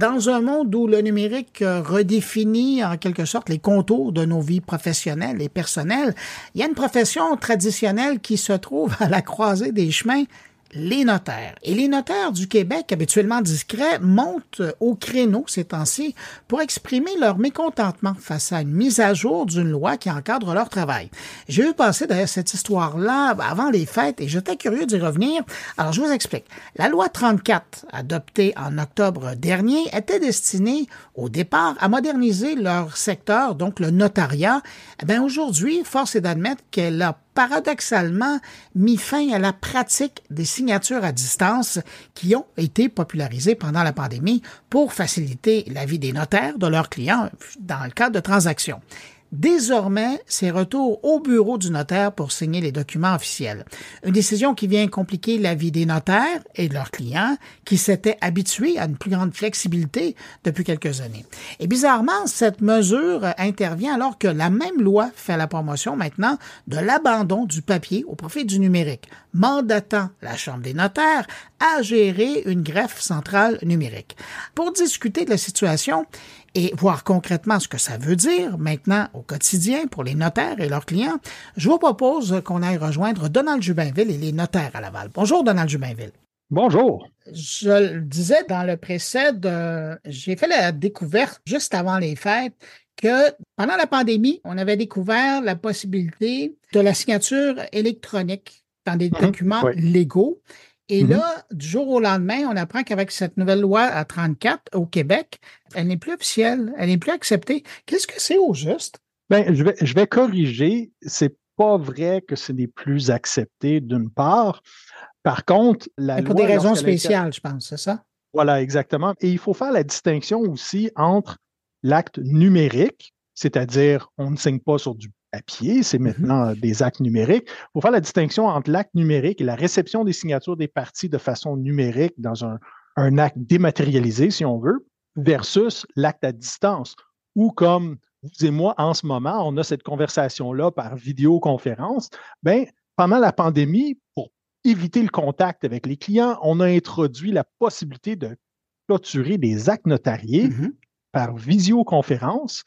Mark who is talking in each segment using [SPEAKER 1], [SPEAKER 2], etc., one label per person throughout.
[SPEAKER 1] Dans un monde où le numérique euh, redéfinit en quelque sorte les contours de nos vies professionnelles et personnelles, il y a une profession traditionnelle qui se trouve à la croisée des chemins les notaires. Et les notaires du Québec, habituellement discrets, montent au créneau ces temps-ci pour exprimer leur mécontentement face à une mise à jour d'une loi qui encadre leur travail. J'ai vu passer d'ailleurs cette histoire-là avant les fêtes et j'étais curieux d'y revenir. Alors je vous explique. La loi 34, adoptée en octobre dernier, était destinée au départ à moderniser leur secteur, donc le notariat. Eh bien aujourd'hui, force est d'admettre qu'elle a paradoxalement mis fin à la pratique des signatures à distance qui ont été popularisées pendant la pandémie pour faciliter la vie des notaires de leurs clients dans le cadre de transactions. Désormais, c'est retour au bureau du notaire pour signer les documents officiels. Une décision qui vient compliquer la vie des notaires et de leurs clients qui s'étaient habitués à une plus grande flexibilité depuis quelques années. Et bizarrement, cette mesure intervient alors que la même loi fait la promotion maintenant de l'abandon du papier au profit du numérique, mandatant la Chambre des notaires à gérer une greffe centrale numérique. Pour discuter de la situation, et voir concrètement ce que ça veut dire maintenant au quotidien pour les notaires et leurs clients, je vous propose qu'on aille rejoindre Donald Jubinville et les notaires à Laval. Bonjour Donald Jubinville.
[SPEAKER 2] Bonjour.
[SPEAKER 1] Je le disais dans le précède, j'ai fait la découverte juste avant les fêtes que pendant la pandémie, on avait découvert la possibilité de la signature électronique dans des mhm. documents légaux. Et mm-hmm. là, du jour au lendemain, on apprend qu'avec cette nouvelle loi à 34 au Québec, elle n'est plus officielle, elle n'est plus acceptée. Qu'est-ce que c'est au juste?
[SPEAKER 2] Bien, je vais, je vais corriger. C'est pas vrai que ce n'est plus accepté d'une part. Par contre,
[SPEAKER 1] la pour des raisons spéciales, je pense, c'est ça?
[SPEAKER 2] Voilà, exactement. Et il faut faire la distinction aussi entre l'acte numérique, c'est-à-dire on ne signe pas sur du c'est mmh maintenant des actes numériques. Il faut faire la distinction entre l'acte numérique et la réception des signatures des parties de façon numérique dans un, acte dématérialisé, si on veut, versus l'acte à distance, ou comme vous et moi, en ce moment, on a cette conversation-là par vidéoconférence. Ben, pendant la pandémie, pour éviter le contact avec les clients, on a introduit la possibilité de clôturer des actes notariés mmh par visioconférence.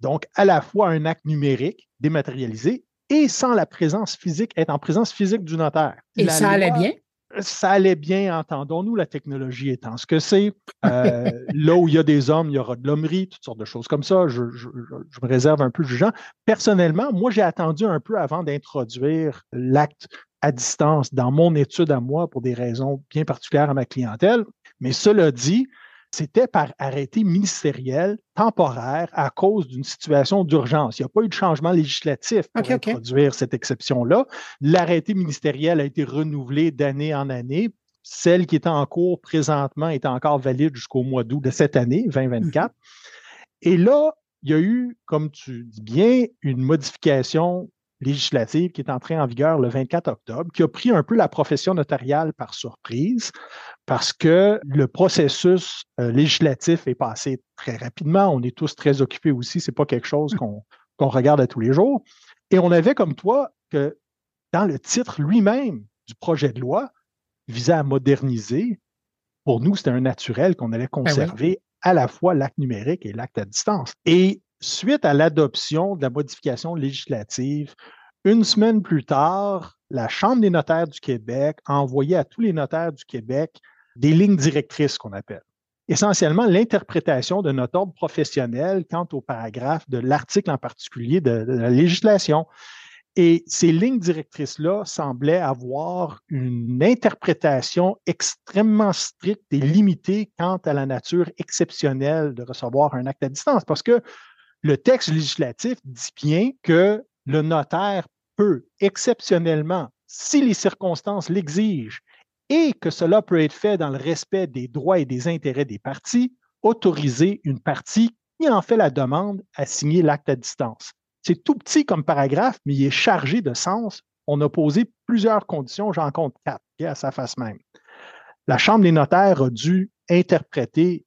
[SPEAKER 2] Donc, à la fois un acte numérique dématérialisé et sans la présence physique, être en présence physique du notaire.
[SPEAKER 1] Et ça allait bien?
[SPEAKER 2] Ça allait bien, entendons-nous, la technologie étant ce que c'est. Euh, là où il y a des hommes, il y aura de l'hommerie, toutes sortes de choses comme ça. Je, me réserve un peu le jugeant. Personnellement, moi, j'ai attendu un peu avant d'introduire l'acte à distance dans mon étude à moi pour des raisons bien particulières à ma clientèle. Mais cela dit, c'était par arrêté ministériel temporaire à cause d'une situation d'urgence. Il n'y a pas eu de changement législatif pour introduire cette exception-là. L'arrêté ministériel a été renouvelé d'année en année. Celle qui est en cours présentement est encore valide jusqu'au mois d'août de cette année, 2024. Mhm. Et là, il y a eu, comme tu dis bien, une modification législative qui est entrée en vigueur le 24 octobre, qui a pris un peu la profession notariale par surprise parce que le processus euh, législatif est passé très rapidement. On est tous très occupés aussi. Ce n'est pas quelque chose qu'on regarde à tous les jours. Et on avait comme toi que dans le titre lui-même du projet de loi visait à moderniser. Pour nous, c'était un naturel qu'on allait ben conserver à la fois l'acte numérique et l'acte à distance. Et suite à l'adoption de la modification législative, une semaine plus tard, la Chambre des notaires du Québec a envoyé à tous les notaires du Québec des lignes directrices qu'on appelle. Essentiellement, l'interprétation de notre ordre professionnel quant au paragraphe de l'article en particulier de, la législation. Et ces lignes directrices-là semblaient avoir une interprétation extrêmement stricte et limitée quant à la nature exceptionnelle de recevoir un acte à distance, parce que le texte législatif dit bien que le notaire peut exceptionnellement, si les circonstances l'exigent, et que cela peut être fait dans le respect des droits et des intérêts des parties, autoriser une partie qui en fait la demande à signer l'acte à distance. C'est tout petit comme paragraphe, mais il est chargé de sens. On a posé plusieurs conditions, j'en compte quatre, à sa face même. La Chambre des notaires a dû interpréter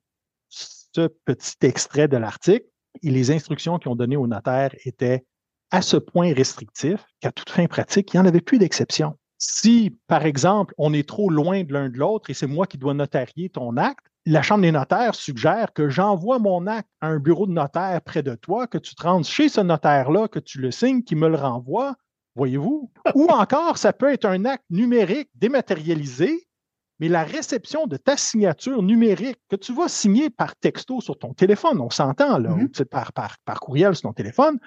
[SPEAKER 2] ce petit extrait de l'article et les instructions qu'ils ont données aux notaires étaient à ce point restrictifs qu'à toute fin pratique, il n'y en avait plus d'exception. Si, par exemple, on est trop loin de l'un de l'autre et c'est moi qui dois notarier ton acte, la Chambre des notaires suggère que j'envoie mon acte à un bureau de notaire près de toi, que tu te rendes chez ce notaire-là, que tu le signes, qui me le renvoie, voyez-vous? Ou encore, ça peut être un acte numérique dématérialisé, mais la réception de ta signature numérique que tu vas signer par texto sur ton téléphone, on s'entend là, mm-hmm. par, par, par courriel sur ton téléphone,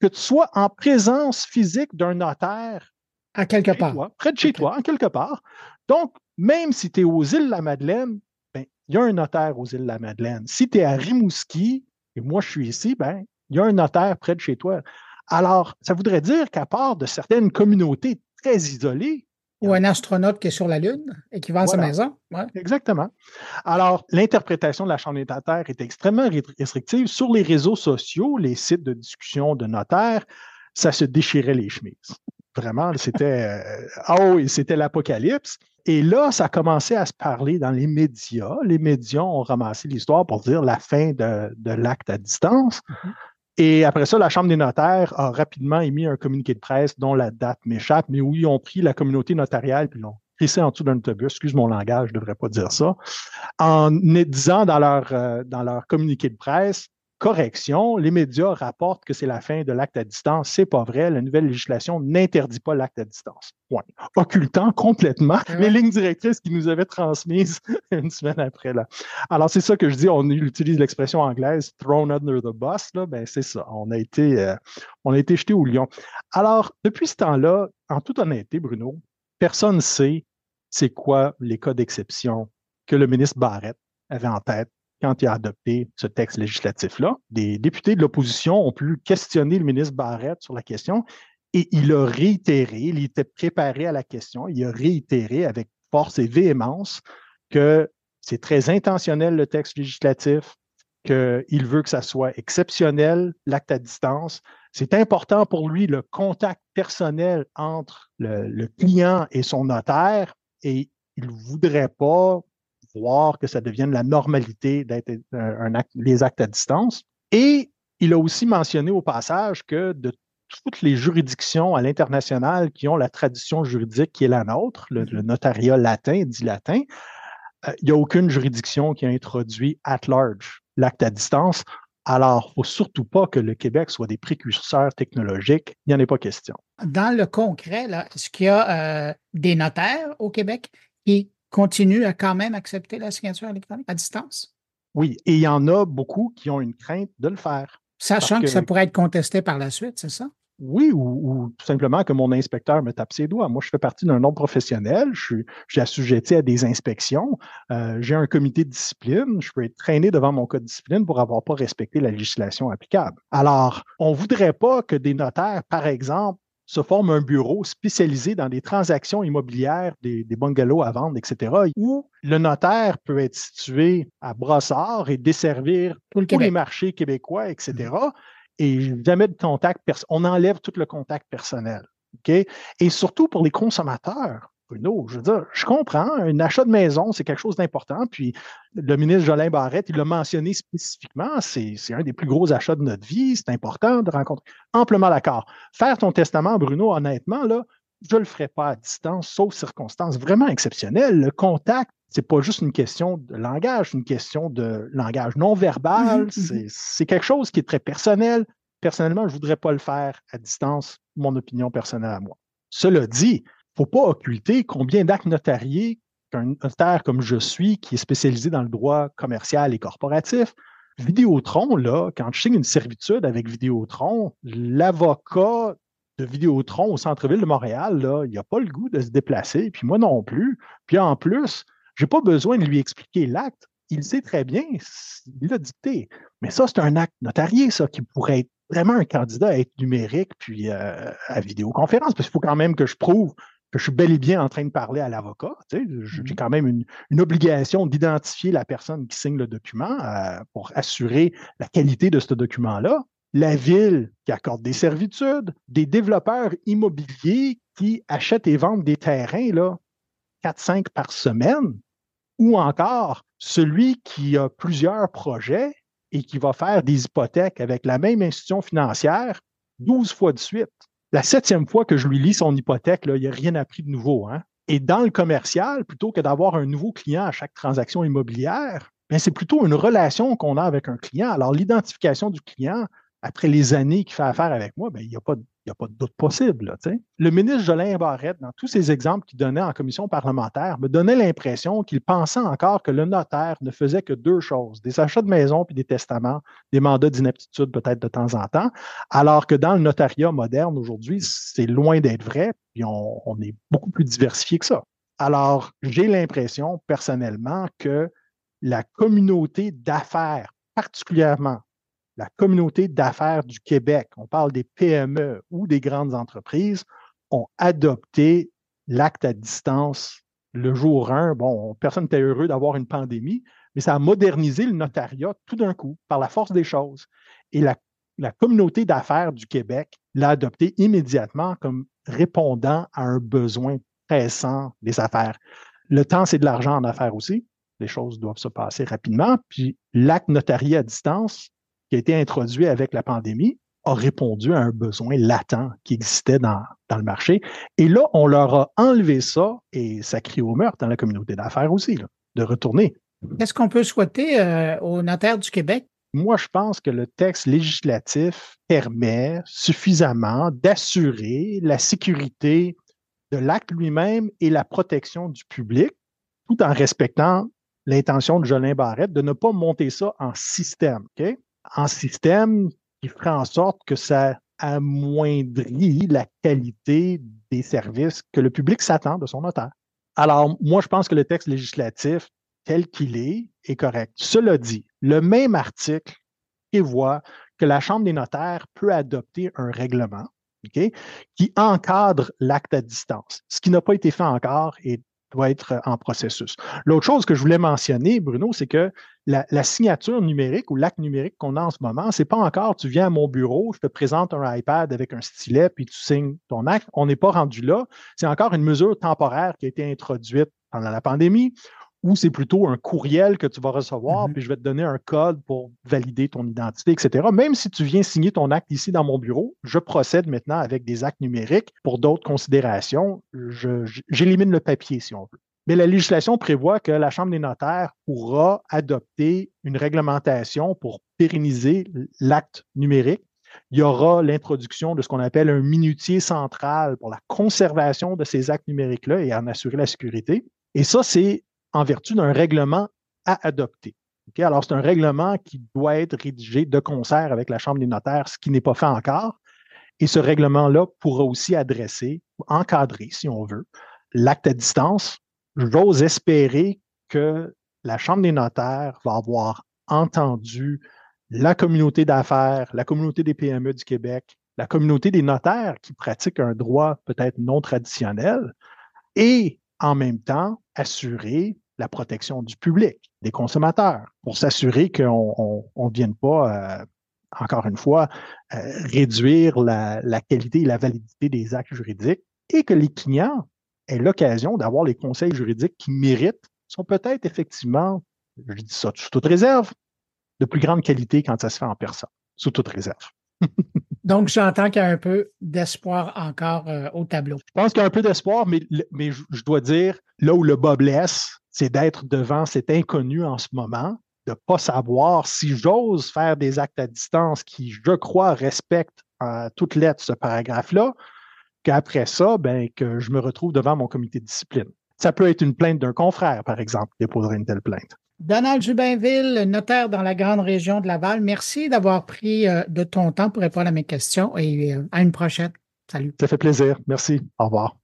[SPEAKER 2] que tu sois en présence physique d'un notaire
[SPEAKER 1] à quelque part.
[SPEAKER 2] près de chez toi, en quelque part. Donc, même si tu es aux îles de la Madeleine, ben, il y a un notaire aux îles de la Madeleine. Si tu es à Rimouski, et moi je suis ici, ben, il y a un notaire près de chez toi. Alors, ça voudrait dire qu'à part de certaines communautés très isolées,
[SPEAKER 1] ou un astronaute qui est sur la Lune et qui va à sa maison.
[SPEAKER 2] Exactement. Alors, l'interprétation de la Chambre des notaires est extrêmement restrictive. Sur les réseaux sociaux, les sites de discussion de notaires, ça se déchirait les chemises. Vraiment, c'était oh, c'était l'apocalypse. Et là, ça a commencé à se parler dans les médias. Les médias ont ramassé l'histoire pour dire la fin de, l'acte à distance. Mm-hmm. Et après ça, la Chambre des notaires a rapidement émis un communiqué de presse dont la date m'échappe, mais où ils ont pris la communauté notariale puis l'ont crissé en dessous d'un autobus. Excuse mon langage, je ne devrais pas dire ça. En disant dans leur, euh, dans leur communiqué de presse, correction, les médias rapportent que c'est la fin de l'acte à distance. C'est pas vrai. La nouvelle législation n'interdit pas l'acte à distance. Point. Occultant complètement les lignes directrices qu'ils nous avaient transmises une semaine après. Là. Alors, c'est ça que je dis. On utilise l'expression anglaise thrown under the bus. Là. Ben, c'est ça. On a été, euh, on a été jeté au lion. Alors, depuis ce temps-là, en toute honnêteté, Bruno, personne ne sait c'est quoi les cas d'exception que le ministre Barrett avait en tête quand il a adopté ce texte législatif-là. Des députés de l'opposition ont pu questionner le ministre Barrett sur la question et il a réitéré, il était préparé à la question, il a réitéré avec force et véhémence que c'est très intentionnel le texte législatif, qu'il veut que ça soit exceptionnel, l'acte à distance. C'est important pour lui le contact personnel entre le, le client et son notaire et il ne voudrait pas voir que ça devienne la normalité d'être un, acte, les actes à distance. Et il a aussi mentionné au passage que de toutes les juridictions à l'international qui ont la tradition juridique qui est la nôtre, le, mm-hmm. notariat latin, dit latin, euh, il n'y a aucune juridiction qui a introduit at large l'acte à distance. Alors, il ne faut surtout pas que le Québec soit des précurseurs technologiques. Il n'y en a pas question.
[SPEAKER 1] Dans le concret, est-ce qu'il y a euh, des notaires au Québec qui continue à quand même accepter la signature électronique à distance?
[SPEAKER 2] Oui, et il y en a beaucoup qui ont une crainte de le faire.
[SPEAKER 1] Sachant que, ça pourrait être contesté par la suite, c'est ça?
[SPEAKER 2] Oui, ou, tout simplement que mon inspecteur me tape ses doigts. Moi, je fais partie d'un ordre professionnel, je suis, assujetti à des inspections, euh, j'ai un comité de discipline, je peux être traîné devant mon code de discipline pour avoir pas respecté la législation applicable. Alors, on voudrait pas que des notaires, par exemple, se forme un bureau spécialisé dans des transactions immobilières, des, bungalows à vendre, etc., où le notaire peut être situé à Brossard et desservir tous les marchés québécois, etc., mm-hmm. et jamais de contact, on enlève tout le contact personnel. Et surtout pour les consommateurs, Bruno, je veux dire, je comprends, un achat de maison, c'est quelque chose d'important. Puis le ministre Jolin Barrette, il l'a mentionné spécifiquement, c'est un des plus gros achats de notre vie, c'est important de rencontrer. Amplement d'accord. Faire ton testament, Bruno, honnêtement, là, je ne le ferai pas à distance, sauf circonstances vraiment exceptionnelles. Le contact, c'est pas juste une question de langage, c'est une question de langage non verbal. Mm-hmm. C'est quelque chose qui est très personnel. Personnellement, je ne voudrais pas le faire à distance, mon opinion personnelle à moi. Cela dit, faut pas occulter combien d'actes notariés qu'un notaire comme je suis, qui est spécialisé dans le droit commercial et corporatif, Vidéotron, là, quand je signe une servitude avec Vidéotron, l'avocat de Vidéotron au centre-ville de Montréal, là, il n'a pas le goût de se déplacer, puis moi non plus. Puis en plus, je n'ai pas besoin de lui expliquer l'acte. Il sait très bien, il l'a dicté. Mais ça, c'est un acte notarié, ça, qui pourrait être vraiment un candidat à être numérique puis euh, à vidéoconférence, parce qu'il faut quand même que je prouve que je suis bel et bien en train de parler à l'avocat. j'ai mmh quand même une, obligation d'identifier la personne qui signe le document euh, pour assurer la qualité de ce document-là. La ville qui accorde des servitudes, des développeurs immobiliers qui achètent et vendent des terrains, là, 4-5 par semaine, ou encore celui qui a plusieurs projets et qui va faire des hypothèques avec la même institution financière 12 fois de suite la septième fois que je lui lis son hypothèque, là, il a rien appris de nouveau. Hein? Et dans le commercial, plutôt que d'avoir un nouveau client à chaque transaction immobilière, ben, c'est plutôt une relation qu'on a avec un client. Alors, l'identification du client, après les années qu'il fait affaire avec moi, ben, il n'y a, pas, a pas de doute possible. le ministre Jolin Barrette, dans tous ces exemples qu'il donnait en commission parlementaire, me donnait l'impression qu'il pensait encore que le notaire ne faisait que deux choses, des achats de maison puis des testaments, des mandats d'inaptitude peut-être de temps en temps, alors que dans le notariat moderne aujourd'hui, c'est loin d'être vrai, puis on est beaucoup plus diversifié que ça. Alors, j'ai l'impression personnellement que la communauté d'affaires, particulièrement la communauté d'affaires du Québec, on parle des PME ou des grandes entreprises, ont adopté l'acte à distance le jour 1. Bon, personne n'était heureux d'avoir une pandémie, mais ça a modernisé le notariat tout d'un coup, par la force des choses. Et la, la communauté d'affaires du Québec l'a adopté immédiatement comme répondant à un besoin pressant des affaires. Le temps, c'est de l'argent en affaires aussi. Les choses doivent se passer rapidement. Puis l'acte notarié à distance, qui a été introduit avec la pandémie, a répondu à un besoin latent qui existait dans, dans le marché. Et là, on leur a enlevé ça et ça crie au meurtre dans la communauté d'affaires aussi, de retourner.
[SPEAKER 1] Qu'est-ce qu'on peut souhaiter euh, aux notaires du Québec?
[SPEAKER 2] Moi, je pense que le texte législatif permet suffisamment d'assurer la sécurité de l'acte lui-même et la protection du public, tout en respectant l'intention de Jolin Barrette de ne pas monter ça en système. OK? En système qui ferait en sorte que ça amoindrit la qualité des services que le public s'attend de son notaire. Alors, moi, je pense que le texte législatif tel qu'il est est correct. Cela dit, le même article prévoit que la Chambre des notaires peut adopter un règlement qui encadre l'acte à distance, ce qui n'a pas été fait encore et doit être en processus. L'autre chose que je voulais mentionner, Bruno, c'est que la, signature numérique ou l'acte numérique qu'on a en ce moment, c'est pas encore tu viens à mon bureau, je te présente un iPad avec un stylet, puis tu signes ton acte. On n'est pas rendu là. C'est encore une mesure temporaire qui a été introduite pendant la pandémie ou c'est plutôt un courriel que tu vas recevoir, mm-hmm. puis je vais te donner un code pour valider ton identité, etc. Même si tu viens signer ton acte ici dans mon bureau, je procède maintenant avec des actes numériques pour d'autres considérations. J'élimine le papier, si on veut. Mais la législation prévoit que la Chambre des notaires pourra adopter une réglementation pour pérenniser l'acte numérique. Il y aura l'introduction de ce qu'on appelle un minutier central pour la conservation de ces actes numériques-là et en assurer la sécurité. Et ça, c'est en vertu d'un règlement à adopter. Alors, c'est un règlement qui doit être rédigé de concert avec la Chambre des notaires, ce qui n'est pas fait encore. Et ce règlement-là pourra aussi adresser, encadrer, si on veut, l'acte à distance. J'ose espérer que la Chambre des notaires va avoir entendu la communauté d'affaires, la communauté des PME du Québec, la communauté des notaires qui pratiquent un droit peut-être non traditionnel et en même temps assurer la protection du public, des consommateurs, pour s'assurer qu'on ne vienne pas, euh, encore une fois, euh, réduire la, qualité et la validité des actes juridiques et que les clients aient l'occasion d'avoir les conseils juridiques qui méritent, sont peut-être effectivement, je dis ça sous toute réserve, de plus grande qualité quand ça se fait en personne, sous toute réserve.
[SPEAKER 1] Donc, j'entends qu'il y a un peu d'espoir encore euh, au tableau.
[SPEAKER 2] Je pense qu'il y a un peu d'espoir, mais, je dois dire, là où le bas blesse, c'est d'être devant cet inconnu en ce moment, de ne pas savoir si j'ose faire des actes à distance qui, je crois, respectent euh, toute lettre ce paragraphe-là, qu'après ça, ben, que je me retrouve devant mon comité de discipline. Ça peut être une plainte d'un confrère, par exemple, qui déposerait une telle plainte.
[SPEAKER 1] Donald Jubinville, notaire dans la grande région de Laval, merci d'avoir pris euh, de ton temps pour répondre à mes questions et euh, à une prochaine. Salut.
[SPEAKER 2] Ça fait plaisir. Merci. Au revoir.